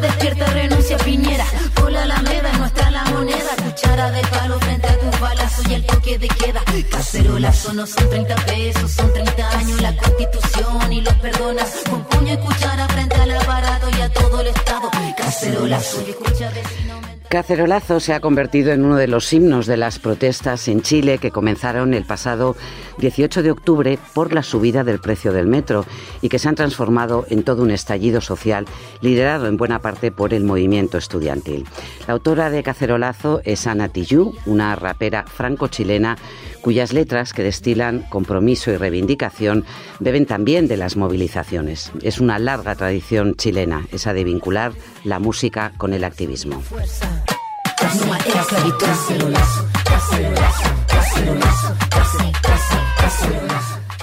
despierta, renuncia, Piñera. Cola la meda, no está la moneda. Cuchara de palo frente a tus balazos y el toque de queda. Cacerolazo no son 30 pesos, son 30 años la constitución y los perdonas. Con puño y cuchara frente al aparato y a todo el Estado. Cacerolazo y escucha vecino. Cacerolazo se ha convertido en uno de los himnos de las protestas en Chile que comenzaron el pasado 18 de octubre por la subida del precio del metro y que se han transformado en todo un estallido social liderado en buena parte por el movimiento estudiantil. La autora de Cacerolazo es Ana Tijoux, una rapera franco-chilena cuyas letras que destilan compromiso y reivindicación beben también de las movilizaciones. Es una larga tradición chilena, esa de vincular la música con el activismo.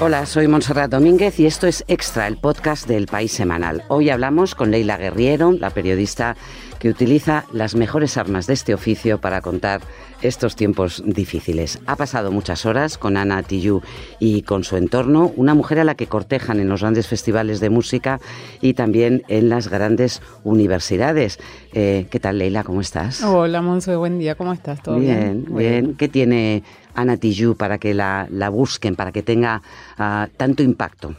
Hola, soy Montserrat Domínguez y esto es Extra, el podcast del País Semanal. Hoy hablamos con Leila Guerriero, la periodista que utiliza las mejores armas de este oficio para contar estos tiempos difíciles. Ha pasado muchas horas con Ana Tijoux y con su entorno, una mujer a la que cortejan en los grandes festivales de música y también en las grandes universidades. Eh, ¿Qué tal, Leila? ¿Cómo estás? Hola, Monse, buen día, ¿cómo estás? ¿Todo bien? bien, bien. ¿Qué tiene Ana Tijoux para que la, la busquen, para que tenga ah, tanto impacto?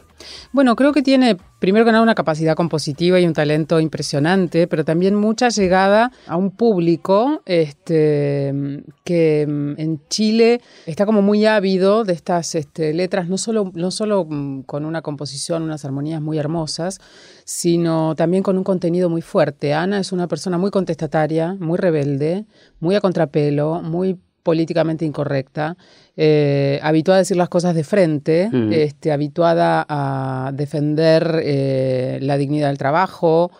Bueno, creo que tiene, primero que nada, una capacidad compositiva y un talento impresionante, pero también mucha llegada a un público este, que mm, en Chile está como muy ávido de estas este, letras, no solo, no solo mm, con una composición, unas armonías muy hermosas, sino también con un contenido muy fuerte. Ana es una persona muy contestataria, muy rebelde, muy a contrapelo, muy políticamente incorrecta, eh, habituada a decir las cosas de frente, Mm. este, habituada a defender eh, la dignidad del trabajo.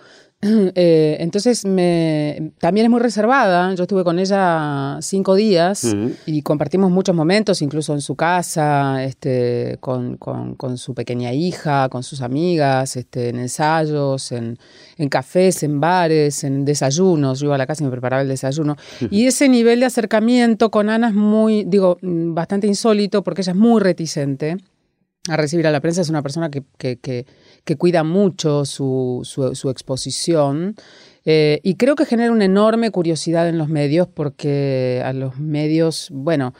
Eh, entonces, me, también es muy reservada. Yo estuve con ella cinco días y compartimos muchos momentos, incluso en su casa, este, con, con- con su pequeña hija, con sus amigas, este, en ensayos, en, en cafés, en bares, en desayunos. Yo iba a la casa y me preparaba el desayuno. Y ese nivel de acercamiento con Ana es muy, digo, mm, bastante insólito porque ella es muy reticente a recibir a la prensa. Es una persona que, que- que- que cuida mucho su, su- su exposición. Eh, y creo que genera una enorme curiosidad en los medios porque a los medios, bueno,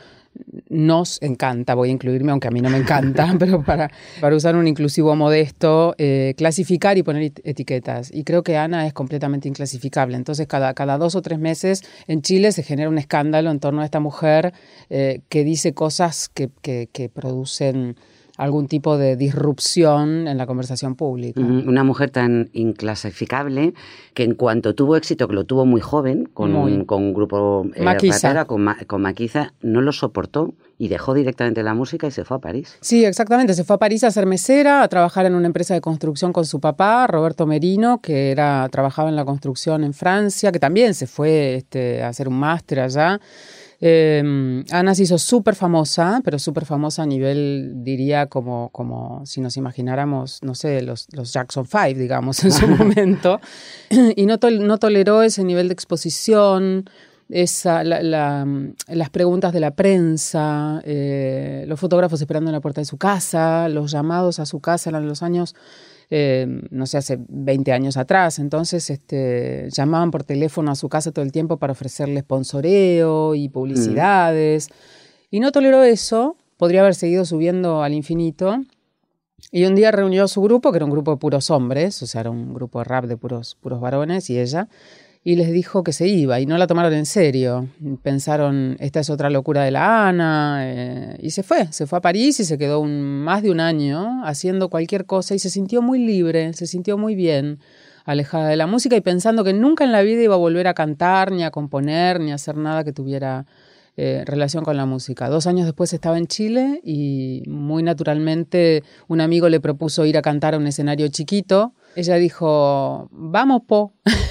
nos encanta, voy a incluirme, aunque a mí no me encanta, pero para, para usar un inclusivo modesto, eh, clasificar y poner et- etiquetas. Y creo que Ana es completamente inclasificable. Entonces, cada, cada dos o tres meses en Chile se genera un escándalo en torno a esta mujer eh, que dice cosas que, que- que producen algún tipo de disrupción en la conversación pública. Una mujer tan inclasificable que en cuanto tuvo éxito, que lo tuvo muy joven, con, Muy. un, con un grupo eh, Maquisa. rapero, con, Ma- con Maquiza, no lo soportó y dejó directamente la música y se fue a París. Sí, exactamente. Se fue a París a ser mesera, a trabajar en una empresa de construcción con su papá, Roberto Merino, que era, trabajaba en la construcción en Francia, que también se fue este, a hacer un máster allá. Eh, Ana se hizo súper famosa, pero súper famosa a nivel, diría, como, como si nos imagináramos, no sé, los, los Jackson Five, digamos, en su momento. Y no, no toleró ese nivel de exposición, esa, la- la, mm, las preguntas de la prensa, eh, los fotógrafos esperando en la puerta de su casa, los llamados a su casa eran los años, eh, no sé, hace 20 años atrás. Entonces, este, llamaban por teléfono a su casa todo el tiempo para ofrecerle sponsoreo y publicidades. Y no toleró eso, podría haber seguido subiendo al infinito. Y un día reunió a su grupo, que era un grupo de puros hombres, o sea, era un grupo de rap de puros, puros varones, y ella, y les dijo que se iba, y no la tomaron en serio. Pensaron, esta es otra locura de la Ana, eh, y se fue, se fue a París y se quedó un, más de un año haciendo cualquier cosa, y se sintió muy libre, se sintió muy bien, alejada de la música, y pensando que nunca en la vida iba a volver a cantar, ni a componer, ni a hacer nada que tuviera eh, relación con la música. Dos años después estaba en Chile y muy naturalmente un amigo le propuso ir a cantar a un escenario chiquito. Ella dijo, vamos, po,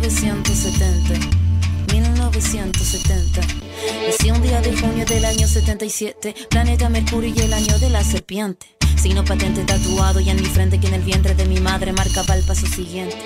1970 1970 Nací un día de junio del año 77 Planeta Mercurio y el año de la serpiente Signo patente tatuado y en mi frente que en el vientre de mi madre marcaba el paso siguiente.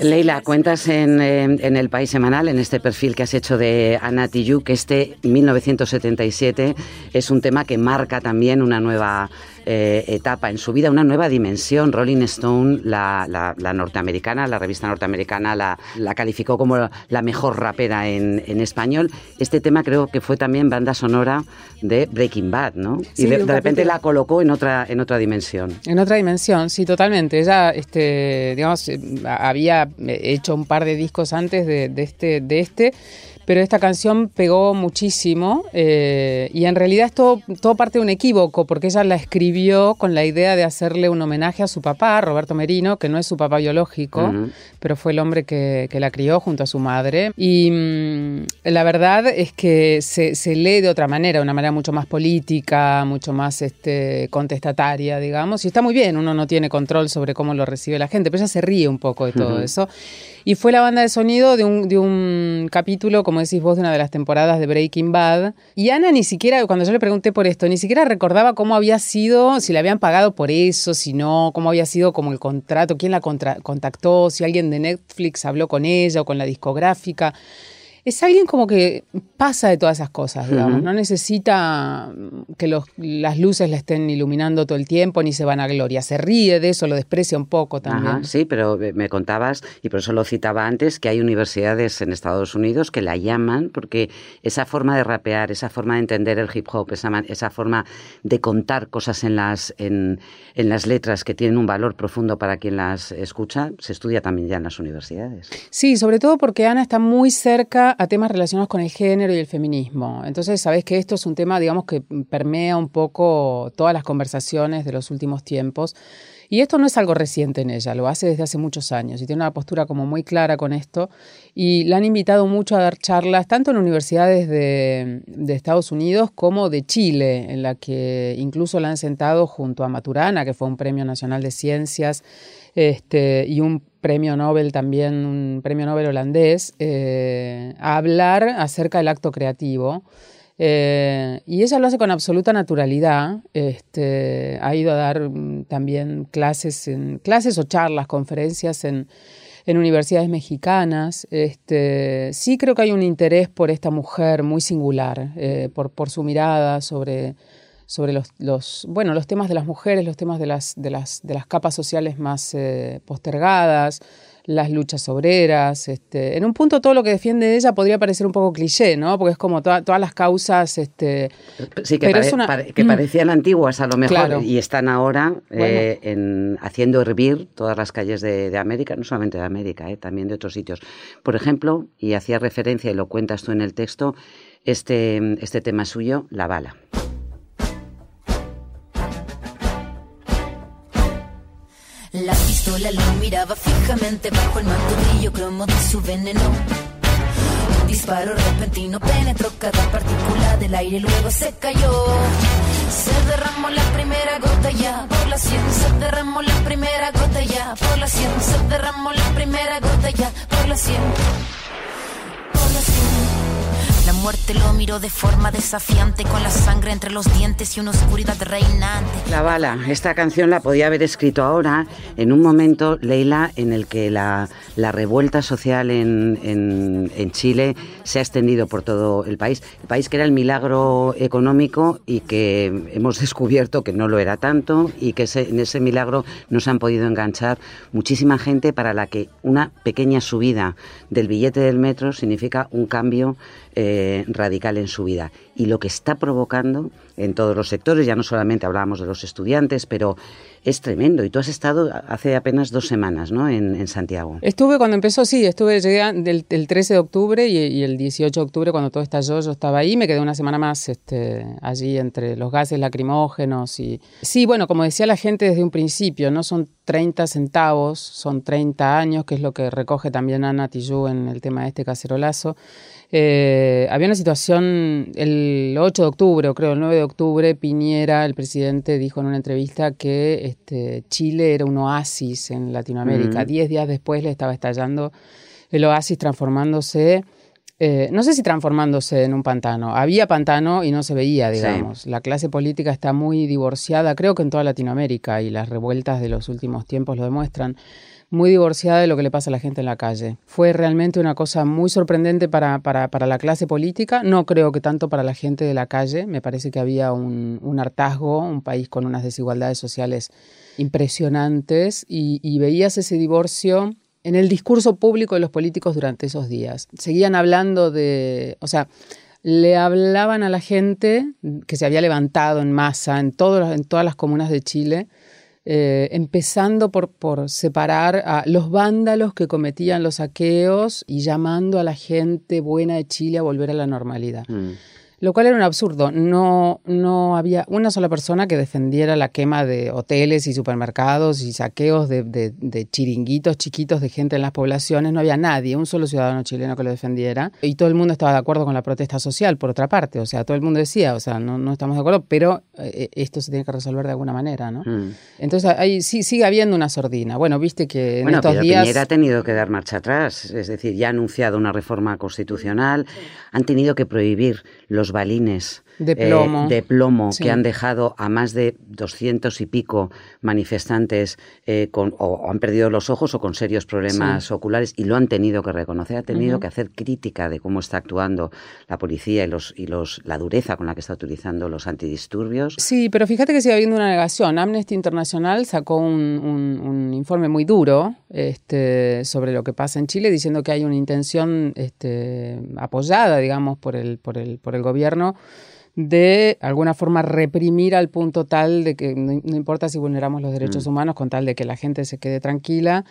Leila, cuentas en, en, El País Semanal, en este perfil que has hecho de Ana Tijoux, que este 1977 es un tema que marca también una nueva eh, etapa en su vida, una nueva dimensión. Rolling Stone, la, la, norteamericana, la revista norteamericana, la, la calificó como la mejor rapera en, en, español. Este tema creo que fue también banda sonora de Breaking Bad, ¿no? y de, repente la colocó en otra, en otra dimensión. En otra dimensión, sí, totalmente. Ella, este, digamos, eh, había hecho un par de discos antes de, de este, de este pero esta canción pegó muchísimo eh, y en realidad es todo, parte de un equívoco porque ella la escribió con la idea de hacerle un homenaje a su papá, Roberto Merino, que no es su papá biológico, pero fue el hombre que, la crió junto a su madre. Y mm, la verdad es que se, lee de otra manera, de una manera mucho más política, mucho más este, contestataria, digamos, y está muy bien, uno no tiene control sobre cómo lo recibe la gente, pero ella se ríe un poco de todo eso. Y fue la banda de sonido de un, de un capítulo, como decís vos, de una de las temporadas de Breaking Bad. Y Ana ni siquiera, cuando yo le pregunté por esto, ni siquiera recordaba cómo había sido, si le habían pagado por eso, si no, cómo había sido como el contrato, quién la contactó, si alguien de Netflix habló con ella o con la discográfica es alguien como que pasa de todas esas cosas, digamos. No necesita que las luces le estén iluminando todo el tiempo, ni se van a gloria. Se ríe de eso, lo desprecia un poco también. sí, pero me contabas, y por eso lo citaba antes, que hay universidades en Estados Unidos que la llaman, porque esa forma de rapear, esa forma de entender el hip hop, esa, esa forma de contar cosas en las, en, en las letras que tienen un valor profundo para quien las escucha, se estudia también ya en las universidades. Sí, sobre todo porque Ana está muy cerca a temas relacionados con el género y el feminismo. Entonces, sabes que esto es un tema, digamos, que permea un poco todas las conversaciones de los últimos tiempos. Y esto no es algo reciente en ella, lo hace desde hace muchos años y tiene una postura como muy clara con esto. Y la han invitado mucho a dar charlas, tanto en universidades de, de Estados Unidos como de Chile, en la que incluso la han sentado junto a Maturana, que fue un premio nacional de ciencias este, y un premio Nobel también, un premio Nobel holandés, eh, a hablar acerca del acto creativo. Eh, y ella lo hace con absoluta naturalidad. Este, ha ido a dar mm, también clases, en, clases o charlas, conferencias en, universidades mexicanas. Este, sí creo que hay un interés por esta mujer muy singular, eh, por su mirada sobre sobre los, los, bueno, los temas de las mujeres, los temas de las, de las, de las capas sociales más eh, postergadas, las luchas obreras. Este, en un punto todo lo que defiende ella podría parecer un poco cliché, ¿no? Porque es como todas las causas... Este, sí, que, que mm. parecían antiguas a lo mejor y están ahora eh, en, haciendo hervir todas las calles de, América, no solamente de América, eh, también de otros sitios. Por ejemplo, y hacía referencia, y lo cuentas tú en el texto, este, este tema suyo, la bala. Pistola lo miraba fijamente bajo el manto brillo cromo de su veneno. Un disparo repentino penetró cada partícula del aire, luego se cayó. Se derramó la primera gota ya por la sien, se derramó la primera gota ya por la sien, se derramó la primera gota ya por la sien. Muerte lo miró de forma desafiante con la sangre entre los dientes y una oscuridad reinante. La bala, esta canción la podía haber escrito ahora, en un momento, Leila, en el que la, la revuelta social en, en, Chile se ha extendido por todo el país. El país que era el milagro económico y que hemos descubierto que no lo era tanto y que en ese milagro no se han podido enganchar muchísima gente para la que una pequeña subida del billete del metro significa un cambio eh, radical en su vida. Y lo que está provocando en todos los sectores, ya no solamente hablábamos de los estudiantes, pero es tremendo. Y tú has estado hace apenas dos semanas ¿no? en, Santiago. Estuve cuando empezó, sí, estuve, llegué del, 13 de octubre y, el 18 de octubre cuando todo estalló, yo estaba ahí, me quedé una semana más este, allí entre los gases lacrimógenos y... Sí, bueno, como decía la gente desde un principio, no son 30 centavos, son 30 años, que es lo que recoge también Ana Tijoux en el tema de este cacerolazo. Eh, había una situación el 8 de octubre, creo, el 9 de octubre, Piñera, el presidente, dijo en una entrevista que este, Chile era un oasis en Latinoamérica. Mm. Diez días después le estaba estallando el oasis transformándose, eh, no sé si transformándose en un pantano. Había pantano y no se veía, Sí. digamos. La clase política está muy divorciada, creo que en toda Latinoamérica, y las revueltas de los últimos tiempos lo demuestran muy divorciada de lo que le pasa a la gente en la calle. Fue realmente una cosa muy sorprendente para, para, para la clase política, no creo que tanto para la gente de la calle, me parece que había un, un hartazgo, un país con unas desigualdades sociales impresionantes y, veías ese divorcio en el discurso público de los políticos durante esos días. Seguían hablando de, o sea, le hablaban a la gente que se había levantado en masa en, todos, en todas las comunas de Chile, eh, empezando por, por separar a los vándalos que cometían los saqueos y llamando a la gente buena de Chile a volver a la normalidad. Mm. Lo cual era un absurdo. No, no había una sola persona que defendiera la quema de hoteles y supermercados y saqueos de, de- de chiringuitos chiquitos de gente en las poblaciones. No había nadie, un solo ciudadano chileno que lo defendiera. Y todo el mundo estaba de acuerdo con la protesta social, por otra parte. O sea, todo el mundo decía, o sea, no, no estamos de acuerdo, pero eh, esto se tiene que resolver de alguna manera, ¿no? Mm. Entonces, ahí sí, sigue habiendo una sordina. Bueno, viste que en Bueno, estos pero días... Piñera ha tenido que dar marcha atrás, es decir, ya ha anunciado una reforma constitucional, han tenido que prohibir los balines De eh, plomo. de plomo Sí. que han dejado a más de doscientos y pico manifestantes eh, con, o, o han perdido los ojos o con serios problemas oculares y lo han tenido que reconocer, ha tenido que hacer crítica de cómo está actuando la policía y los y los la dureza con la que está utilizando los antidisturbios. Sí, pero fíjate que sigue habiendo una negación. Amnesty International sacó un, un- un informe muy duro este, sobre lo que pasa en Chile, diciendo que hay una intención este, apoyada, digamos, por el, por, el, por el gobierno de alguna forma reprimir al punto tal de que no, no importa si vulneramos los derechos humanos, con tal de que la gente se quede tranquila.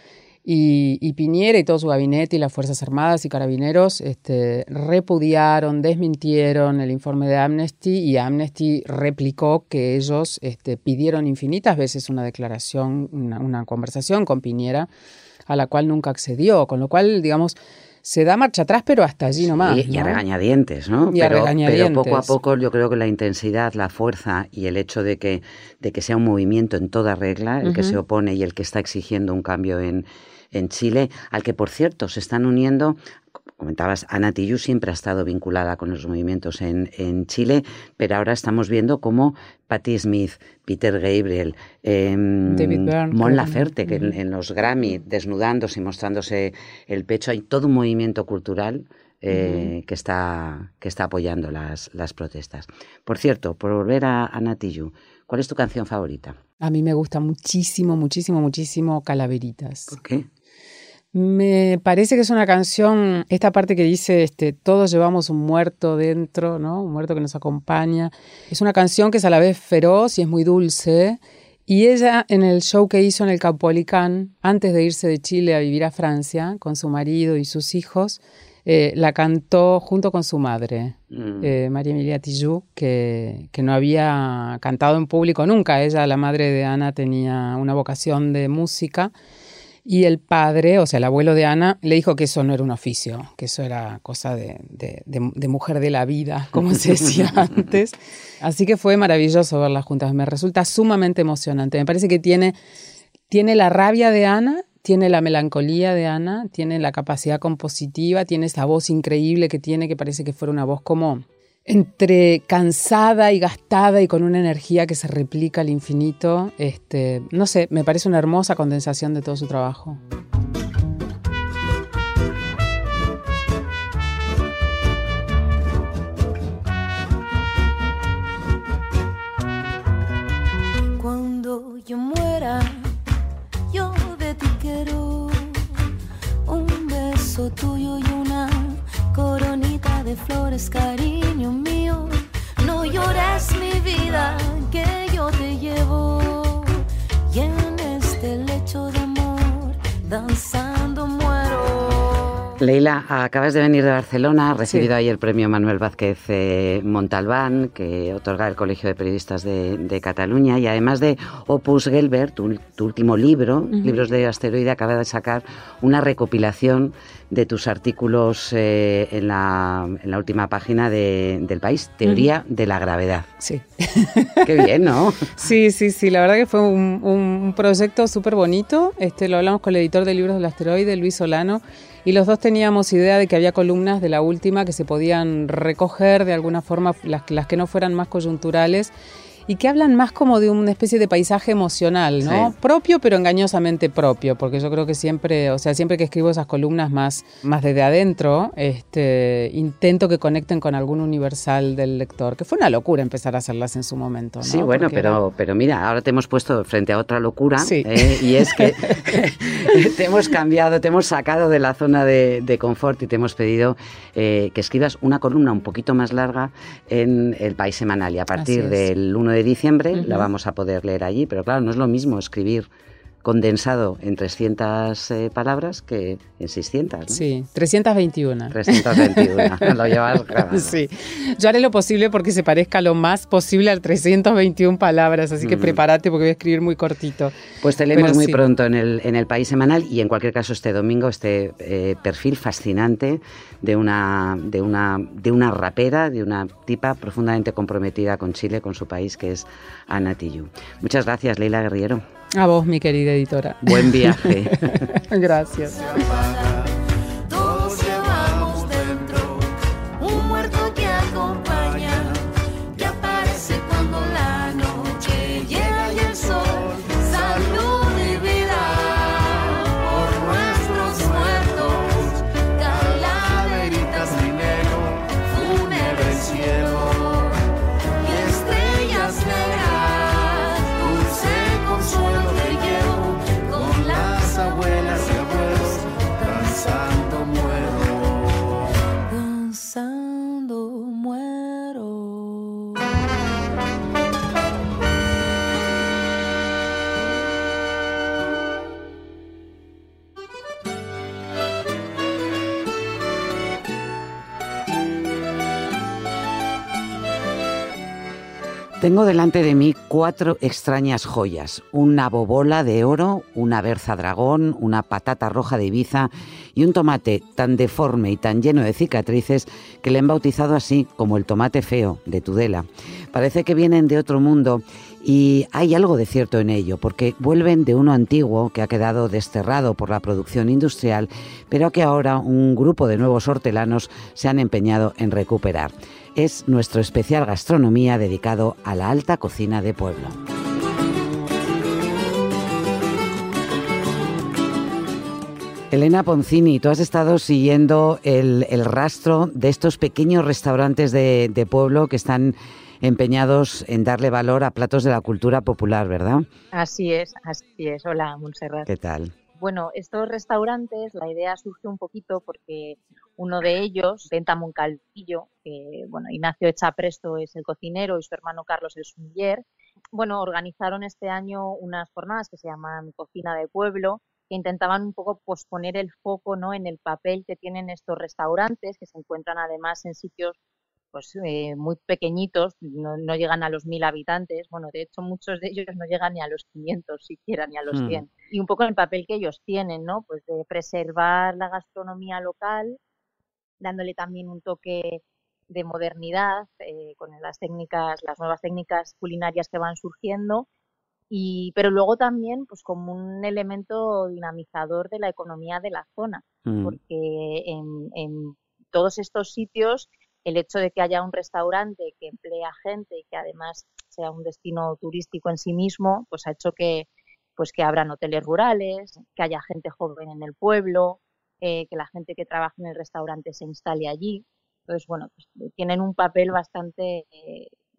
Y, y Piñera y todo su gabinete y las Fuerzas Armadas y Carabineros este, repudiaron, desmintieron el informe de Amnesty y Amnesty replicó que ellos este, pidieron infinitas veces una declaración, una, una conversación con Piñera, a la cual nunca accedió, con lo cual, digamos, se da marcha atrás, pero hasta allí nomás. Y, y a ¿no? regañadientes, ¿no? Y a pero, regañadientes. pero poco a poco yo creo que la intensidad, la fuerza y el hecho de que, de que sea un movimiento en toda regla, el que se opone y el que está exigiendo un cambio en, en Chile, al que por cierto se están uniendo, comentabas, Ana Tijoux siempre ha estado vinculada con los movimientos en, en Chile, pero ahora estamos viendo cómo Patti Smith, Peter Gabriel, David Byrne, Mon Laferte, que en, en los Grammy, desnudándose y mostrándose el pecho, hay todo un movimiento cultural eh, que, está, que está apoyando las, las protestas. Por cierto, por volver a, a Natiyu, ¿cuál es tu canción favorita? A mí me gusta muchísimo, muchísimo, muchísimo Calaveritas. ¿Por qué? Me parece que es una canción, esta parte que dice, este, todos llevamos un muerto dentro, ¿no? Un muerto que nos acompaña. Es una canción que es a la vez feroz y es muy dulce. Y ella en el show que hizo en el Caupolicán, antes de irse de Chile a vivir a Francia, con su marido y sus hijos, eh, la cantó junto con su madre, Mm. eh, María Emilia Tijoux, que, que no había cantado en público nunca. Ella, la madre de Ana, tenía una vocación de música. Y el padre, o sea, el abuelo de Ana, le dijo que eso no era un oficio, que eso era cosa de, de- de- de mujer de la vida, como se decía antes. Así que fue maravilloso verlas juntas. Me resulta sumamente emocionante. Me parece que tiene, tiene la rabia de Ana, tiene la melancolía de Ana, tiene la capacidad compositiva, tiene esa voz increíble que tiene, que parece que fuera una voz como entre cansada y gastada y con una energía que se replica al infinito. Este, no sé, me parece una hermosa condensación de todo su trabajo. Acabas de venir de Barcelona, has recibido ahí el premio Manuel Vázquez eh, Montalbán, que otorga el Colegio de Periodistas de, Cataluña, y además de Opus Gelbert, tu, último libro, Libros de Asteroide, acaba de sacar una recopilación de tus artículos eh, en, la, última página del país, Teoría de la Gravedad. Sí. Qué bien, ¿no? Sí, sí, sí, la verdad que fue un, un proyecto súper bonito. Este, lo hablamos con el editor de Libros del Asteroide, Luis Solano, y los dos teníamos idea de que había columnas de la última que se podían recoger de alguna forma, las, las que no fueran más coyunturales y que hablan más como de una especie de paisaje emocional, ¿no? Propio, pero engañosamente propio, porque yo creo que siempre, o sea, siempre que escribo esas columnas más, más desde adentro, este, intento que conecten con algún universal del lector, que fue una locura empezar a hacerlas en su momento, ¿no? Sí, bueno, pero, pero mira, ahora te hemos puesto frente a otra locura, ¿eh? y es que te hemos cambiado, te hemos sacado de la zona de, confort y te hemos pedido eh, que escribas una columna un poquito más larga en El País Semanal, y a partir del 1 de de diciembre, la vamos a poder leer allí, pero claro, no es lo mismo escribir condensado en 300 eh, palabras que en 600. ¿no? Sí, 321. 321, lo llevas grabado. Sí, yo haré lo posible porque se parezca lo más posible a 321 palabras, así que prepárate porque voy a escribir muy cortito. Pues te leemos muy pronto en el, en el País Semanal y en cualquier caso este domingo este eh, perfil fascinante de una, de, una, de una rapera, de una tipa profundamente comprometida con Chile, con su país, que es Ana Tijoux. Muchas gracias, Leila Guerriero. A vos, mi querida editora. Buen viaje. Gracias. Tengo delante de mí cuatro extrañas joyas, una bobola de oro, una berza dragón, una patata roja de Ibiza y un tomate tan deforme y tan lleno de cicatrices que le han bautizado así como el tomate feo de Tudela. Parece que vienen de otro mundo y hay algo de cierto en ello, porque vuelven de uno antiguo que ha quedado desterrado por la producción industrial, pero que ahora un grupo de nuevos hortelanos se han empeñado en recuperar es nuestro especial gastronomía dedicado a la alta cocina de pueblo. Elena Poncini, tú has estado siguiendo el, rastro de estos pequeños restaurantes de, de, pueblo que están empeñados en darle valor a platos de la cultura popular, ¿verdad? Así es, así es. Hola, Montserrat. ¿Qué tal? Bueno, estos restaurantes, la idea surge un poquito porque uno de ellos, Venta Moncalvillo, que bueno, Ignacio Echapresto es el cocinero y su hermano Carlos el sumiller, bueno, organizaron este año unas jornadas que se llaman Cocina de Pueblo, que intentaban un poco posponer el foco ¿no? en el papel que tienen estos restaurantes, que se encuentran además en sitios pues eh, muy pequeñitos, no, llegan a los mil habitantes, bueno, de hecho muchos de ellos no llegan ni a los 500 siquiera, ni a los 100. Mm. Y un poco el papel que ellos tienen, ¿no? Pues de preservar la gastronomía local, dándole también un toque de modernidad eh, con las técnicas, las nuevas técnicas culinarias que van surgiendo, y, pero luego también pues como un elemento dinamizador de la economía de la zona, mm. porque en, en, todos estos sitios el hecho de que haya un restaurante que emplea gente y que además sea un destino turístico en sí mismo, pues ha hecho que pues que abran hoteles rurales, que haya gente joven en el pueblo, eh, que la gente que trabaja en el restaurante se instale allí. Entonces, bueno, pues, tienen un papel bastante,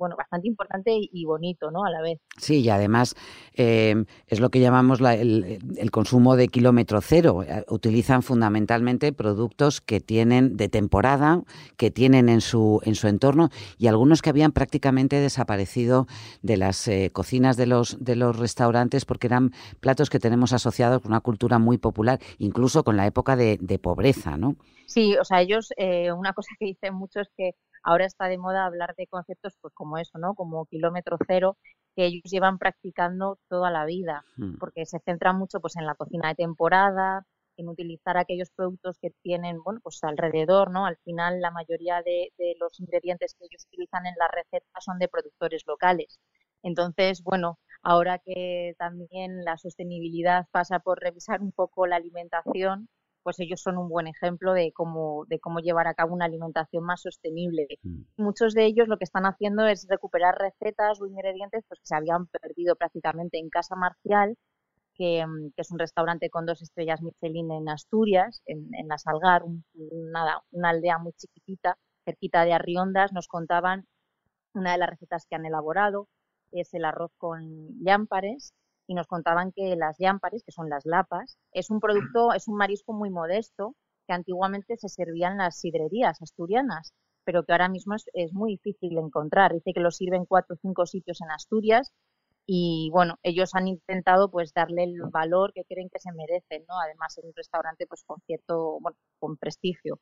bueno, bastante importante y bonito, ¿no? A la vez. Sí, y además eh, es lo que llamamos el, consumo de kilómetro cero. Eh, utilizan fundamentalmente productos que tienen de temporada, que tienen en su, en su entorno y algunos que habían prácticamente desaparecido de las eh, cocinas de los, de los restaurantes porque eran platos que tenemos asociados con una cultura muy popular, incluso con la época de, de pobreza, ¿no? Sí, o sea, ellos, una cosa que dicen mucho es que ahora está de moda hablar de conceptos pues como eso, ¿no? Como kilómetro cero, que ellos llevan practicando toda la vida, hmm. porque se centran mucho pues en la cocina de temporada, en utilizar aquellos productos que tienen, bueno, pues alrededor, ¿no? Al final la mayoría de, de los ingredientes que ellos utilizan en la receta son de productores locales. Entonces, bueno, ahora que también la sostenibilidad pasa por revisar un poco la alimentación, pues ellos son un buen ejemplo de cómo, de cómo llevar a cabo una alimentación más sostenible. Mm. Muchos de ellos lo que están haciendo es recuperar recetas o ingredientes pues, que se habían perdido prácticamente en Casa Marcial, que, mm, es un restaurante con dos estrellas Michelin en Asturias, en, La Salgar, una, una aldea muy chiquitita, cerquita de Arriondas, nos contaban una de las recetas que han elaborado, es el arroz con llámpares, y nos contaban que las llámpares, que son las lapas, es un producto, es un marisco muy modesto que antiguamente se servía en las sidrerías asturianas, pero que ahora mismo es, es muy difícil de encontrar. Dice que lo sirven cuatro o cinco sitios en Asturias y bueno, ellos han intentado pues darle el valor que creen que se merecen, ¿no? Además en un restaurante pues con cierto, bueno, con prestigio.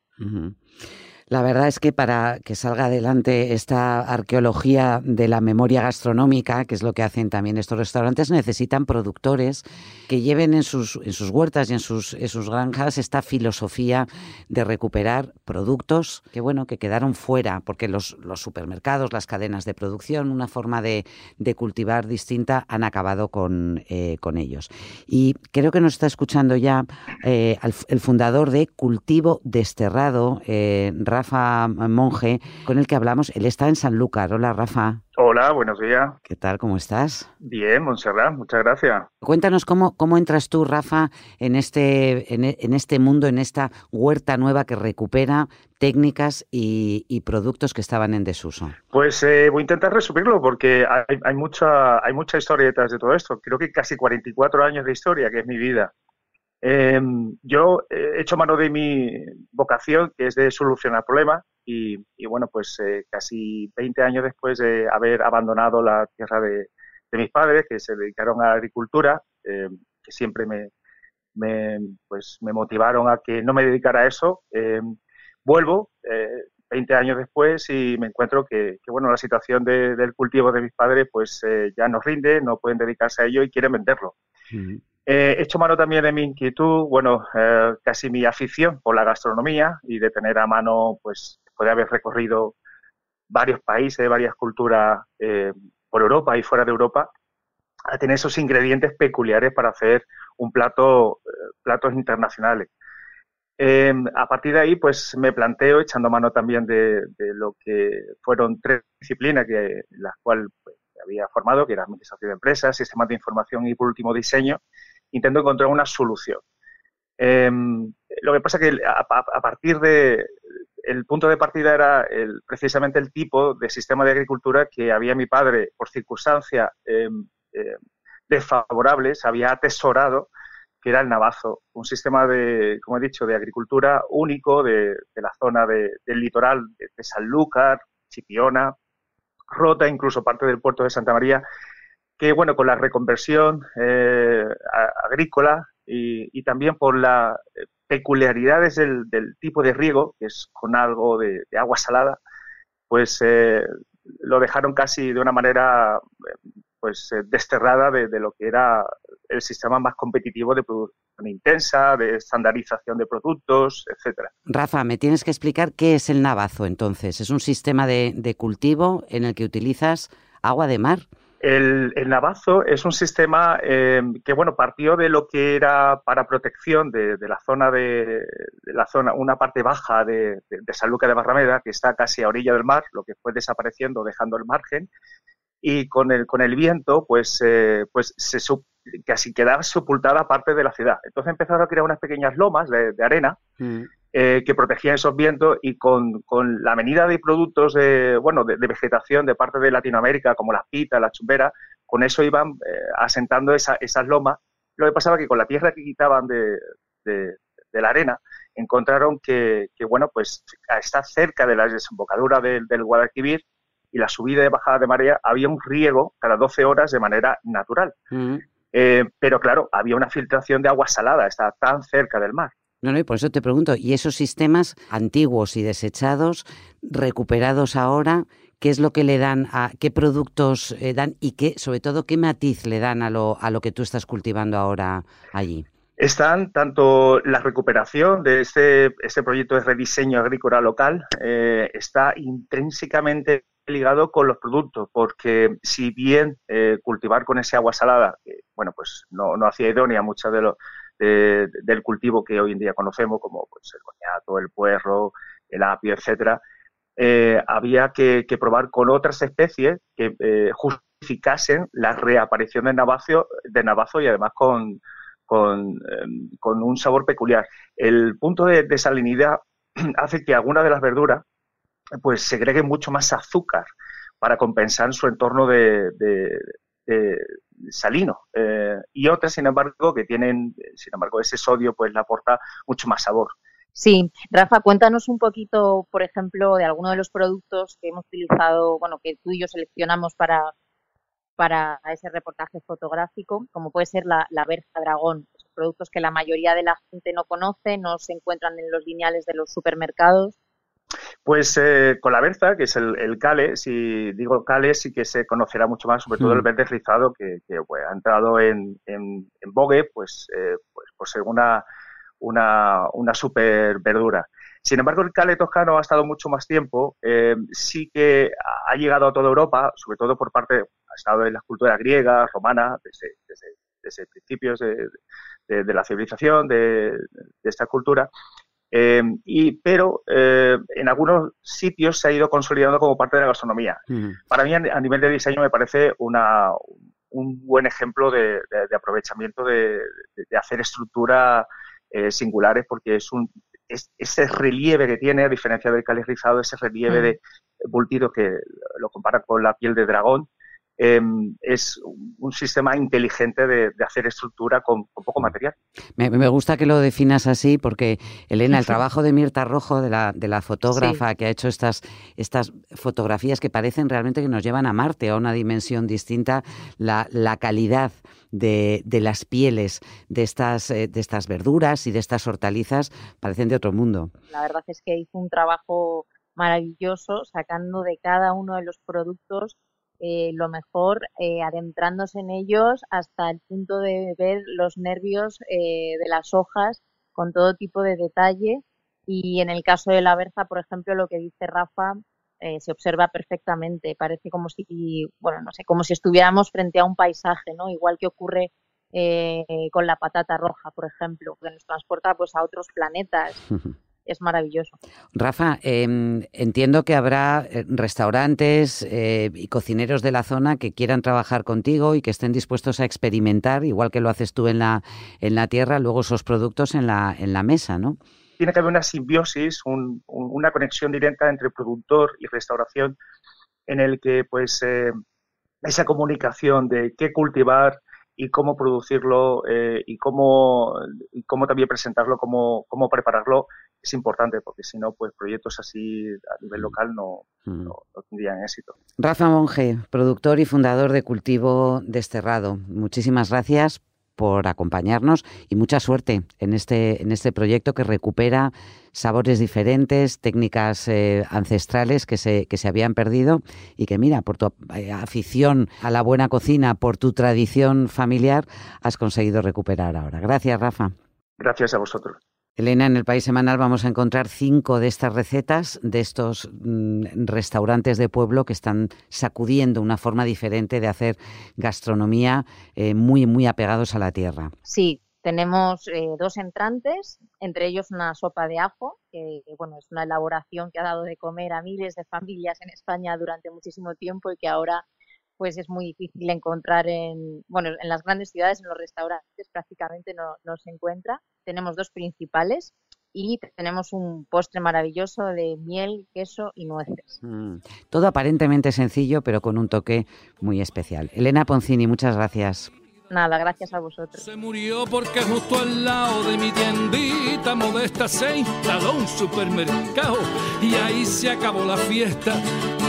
La verdad es que para que salga adelante esta arqueología de la memoria gastronómica, que es lo que hacen también estos restaurantes, necesitan productores que lleven en sus, en sus huertas y en sus, en sus granjas esta filosofía de recuperar productos que, bueno, que quedaron fuera, porque los, los supermercados, las cadenas de producción, una forma de, de cultivar han acabado con, eh, con ellos. Y creo que nos está escuchando ya eh, el fundador de Cultivo Desterrado, eh, Rafa Monge, con el que hablamos. Él está en Sanlúcar. Hola, Rafa. Hola, buenos días. ¿Qué tal? ¿Cómo estás? Bien, Montserrat, muchas gracias. Cuéntanos cómo, cómo entras tú, Rafa, en este, en, este mundo, en esta huerta nueva que recupera técnicas y, productos que estaban en desuso. Pues eh, voy a intentar resumirlo porque hay, hay, mucha, hay mucha historia detrás de todo esto. Creo que casi 44 años de historia, que es mi vida. Eh, yo he hecho mano de mi vocación, que es de solucionar problemas, y, bueno, pues eh, casi 20 años después de haber abandonado la tierra de, mis padres, que se dedicaron a la agricultura, em, que siempre me, pues, me motivaron a que no me dedicara a eso, em, vuelvo 20 eh, años después y me encuentro que, bueno, la situación del cultivo de mis padres pues eh, ya no rinde, no pueden dedicarse a ello y quieren venderlo. Eh, he hecho mano también de mi inquietud, bueno, eh, casi mi afición por la gastronomía y de tener a mano, pues, puede haber recorrido varios países, varias culturas eh, por Europa y fuera de Europa, a tener esos ingredientes peculiares para hacer un plato, platos internacionales. a partir de ahí, pues me planteo, echando mano también de, lo que fueron tres disciplinas que las cuales pues, había formado, que era administración de empresas, sistemas de información y por último diseño, intento encontrar una solución. Em, lo que pasa es que a, partir de el punto de partida era precisamente el tipo de sistema de agricultura que había mi padre, por circunstancias em, em, desfavorables, había atesorado, que era el Navazo, un sistema de, como he dicho, de agricultura único de, la zona del litoral de, de Sanlúcar, Chipiona, Rota, incluso parte del puerto de Santa María, que bueno, con la reconversión eh, agrícola y, también por las eh, peculiaridades del, tipo de riego, que es con algo de, agua salada, pues eh, lo dejaron casi de una manera pues desterrada de, lo que era el sistema más competitivo de producción intensa, de estandarización de productos, etcétera. Rafa, me tienes que explicar qué es el navazo entonces. Es un sistema de cultivo en el que utilizas agua de mar. El, navazo es un sistema eh, que bueno partió de lo que era para protección de, la zona de, la zona una parte baja de, de, San Luca de Barrameda que está casi a orilla del mar, lo que fue desapareciendo dejando el margen y con el con el viento pues eh, pues se casi quedaba sepultada parte de la ciudad. Entonces empezaron a crear unas pequeñas lomas de, arena mm. Eh, que protegían esos vientos y con, con la venida de productos de, bueno, de, vegetación de parte de Latinoamérica, como las pitas, las chumberas, con eso iban eh, asentando esa, esas lomas. Lo que pasaba que con la tierra que quitaban de, de, la arena, encontraron que, que, bueno, pues está cerca de la desembocadura del, del Guadalquivir y la subida y bajada de marea había un riego cada 12 horas de manera natural. Mm. Eh, pero claro, había una filtración de agua salada, está tan cerca del mar. No, no, y por eso te pregunto, ¿y esos sistemas antiguos y desechados, recuperados ahora, qué es lo que le dan a, qué productos eh, dan y qué, sobre todo, qué matiz le dan a lo, a lo que tú estás cultivando ahora allí? Están tanto la recuperación de este, este proyecto de rediseño agrícola local, eh, está intrínsecamente ligado con los productos, porque si bien eh, cultivar con ese agua salada, bueno, pues no, no hacía idónea muchas de los del cultivo que hoy en día conocemos, como pues, el coñato, el puerro, el apio, etcétera, eh, había que, probar con otras especies que eh, justificasen la reaparición de navazo, de y además con, con, em, un sabor peculiar. El punto de, de salinidad hace que algunas de las verduras pues segreguen mucho más azúcar para compensar su entorno de, salino. Eh, y otras, sin embargo, que tienen, sin embargo, ese sodio pues le aporta mucho más sabor. Sí, Rafa, cuéntanos un poquito, por ejemplo, de alguno de los productos que hemos utilizado, bueno, que tú y yo seleccionamos para, para ese reportaje fotográfico, como puede ser la, la berza dragón, productos que la mayoría de la gente no conoce, no se encuentran en los lineales de los supermercados pues eh, con la berza, que es el, cale, si digo cale, sí que se conocerá mucho más, sobre todo el hmm. verde rizado, que, pues, ha entrado en, en, bogue, pues, eh, pues por ser una, una, una super verdura. Sin embargo, el cale toscano ha estado mucho más tiempo, eh, sí que ha llegado a toda Europa, sobre todo por parte, ha estado en las culturas griegas, romanas, desde, desde, principios de, de, la civilización, de, esta cultura, eh, y, pero eh, en algunos sitios se ha ido consolidando como parte de la gastronomía. Para mí, a, nivel de diseño, me parece una, un buen ejemplo de, aprovechamiento de, hacer estructuras eh, singulares, porque es un ese relieve que tiene, a diferencia del calizado, ese relieve de bultido que lo compara con la piel de dragón, Em, es un sistema inteligente de, hacer estructura con, poco material. Me, gusta que lo definas así porque, Elena, el trabajo de Mirta Rojo, de la, de la fotógrafa que ha hecho estas, estas fotografías que parecen realmente que nos llevan a Marte, a una dimensión distinta, la, la calidad de, de, las pieles de estas, eh, de estas verduras y de estas hortalizas parecen de otro mundo. La verdad es que hizo un trabajo maravilloso sacando de cada uno de los productos eh, lo mejor eh, adentrándose en ellos hasta el punto de ver los nervios eh, de las hojas con todo tipo de detalle y en el caso de la berza, por ejemplo, lo que dice Rafa se observa perfectamente, parece como si, bueno, no sé, como si estuviéramos frente a un paisaje, ¿no? Igual que ocurre con la patata roja, por ejemplo, que nos transporta pues a otros planetas. es maravilloso. Rafa, em, entiendo que habrá eh, restaurantes eh, y cocineros de la zona que quieran trabajar contigo y que estén dispuestos a experimentar, igual que lo haces tú en la, en la tierra, luego esos productos en la, en la mesa, ¿no? Tiene que haber una simbiosis, una conexión directa entre productor y restauración en el que pues eh, esa comunicación de qué cultivar, y cómo producirlo y, cómo, y cómo también presentarlo, cómo, cómo prepararlo, es importante porque si no, pues proyectos así a nivel local no, mm. no, tendrían éxito. Rafa Monge, productor y fundador de Cultivo Desterrado, muchísimas gracias por acompañarnos y mucha suerte en este, en este proyecto que recupera sabores diferentes, técnicas eh, ancestrales que se, que se habían perdido y que mira, por tu eh, afición a la buena cocina, por tu tradición familiar, has conseguido recuperar ahora. Gracias, Rafa. Gracias a vosotros. Elena, en el País Semanal vamos a encontrar cinco de estas recetas de estos mm, restaurantes de pueblo que están sacudiendo una forma diferente de hacer gastronomía eh, muy, muy apegados a la tierra. Sí, tenemos eh, dos entrantes, entre ellos una sopa de ajo, que bueno, es una elaboración que ha dado de comer a miles de familias en España durante muchísimo tiempo y que ahora pues es muy difícil encontrar en, bueno, en las grandes ciudades, en los restaurantes prácticamente no, no se encuentra tenemos dos principales. y tenemos un postre maravilloso de miel, queso y nueces. Mm, todo aparentemente sencillo, pero con un toque muy especial. Elena Poncini, muchas gracias. Nada, gracias a vosotros. Se murió porque justo al lado de mi tiendita modesta se instaló un supermercado y ahí se acabó la fiesta.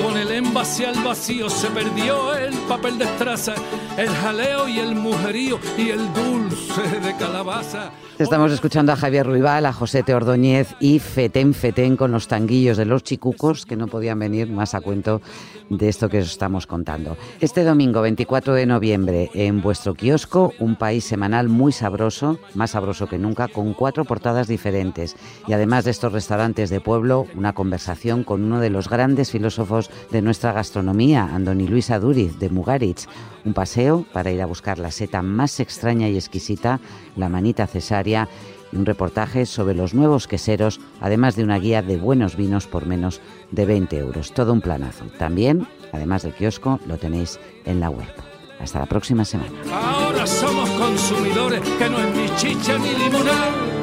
Con el envase al vacío se perdió el papel de estraza, el jaleo y el mujerío y el dulce de calabaza. Estamos escuchando a Javier Ruibal, a José Teordóñez y Fetén Fetén con los tanguillos de los chicucos que no podían venir más a cuento de esto que os estamos contando. Este domingo 24 de noviembre en vuestro kiosco, un país semanal muy sabroso, más sabroso que nunca, con cuatro portadas diferentes. Y además de estos restaurantes de pueblo, una conversación con uno de los grandes filósofos de nuestra gastronomía, Andoni Luis Aduriz de Mugaritz. Un paseo para ir a buscar la seta más extraña y exquisita, la manita cesárea, y un reportaje sobre los nuevos queseros, además de una guía de buenos vinos por menos de 20 euros. Todo un planazo. También, además del kiosco, lo tenéis en la web. Hasta la próxima semana. Ahora somos consumidores, que no es ni chicha ni limonada.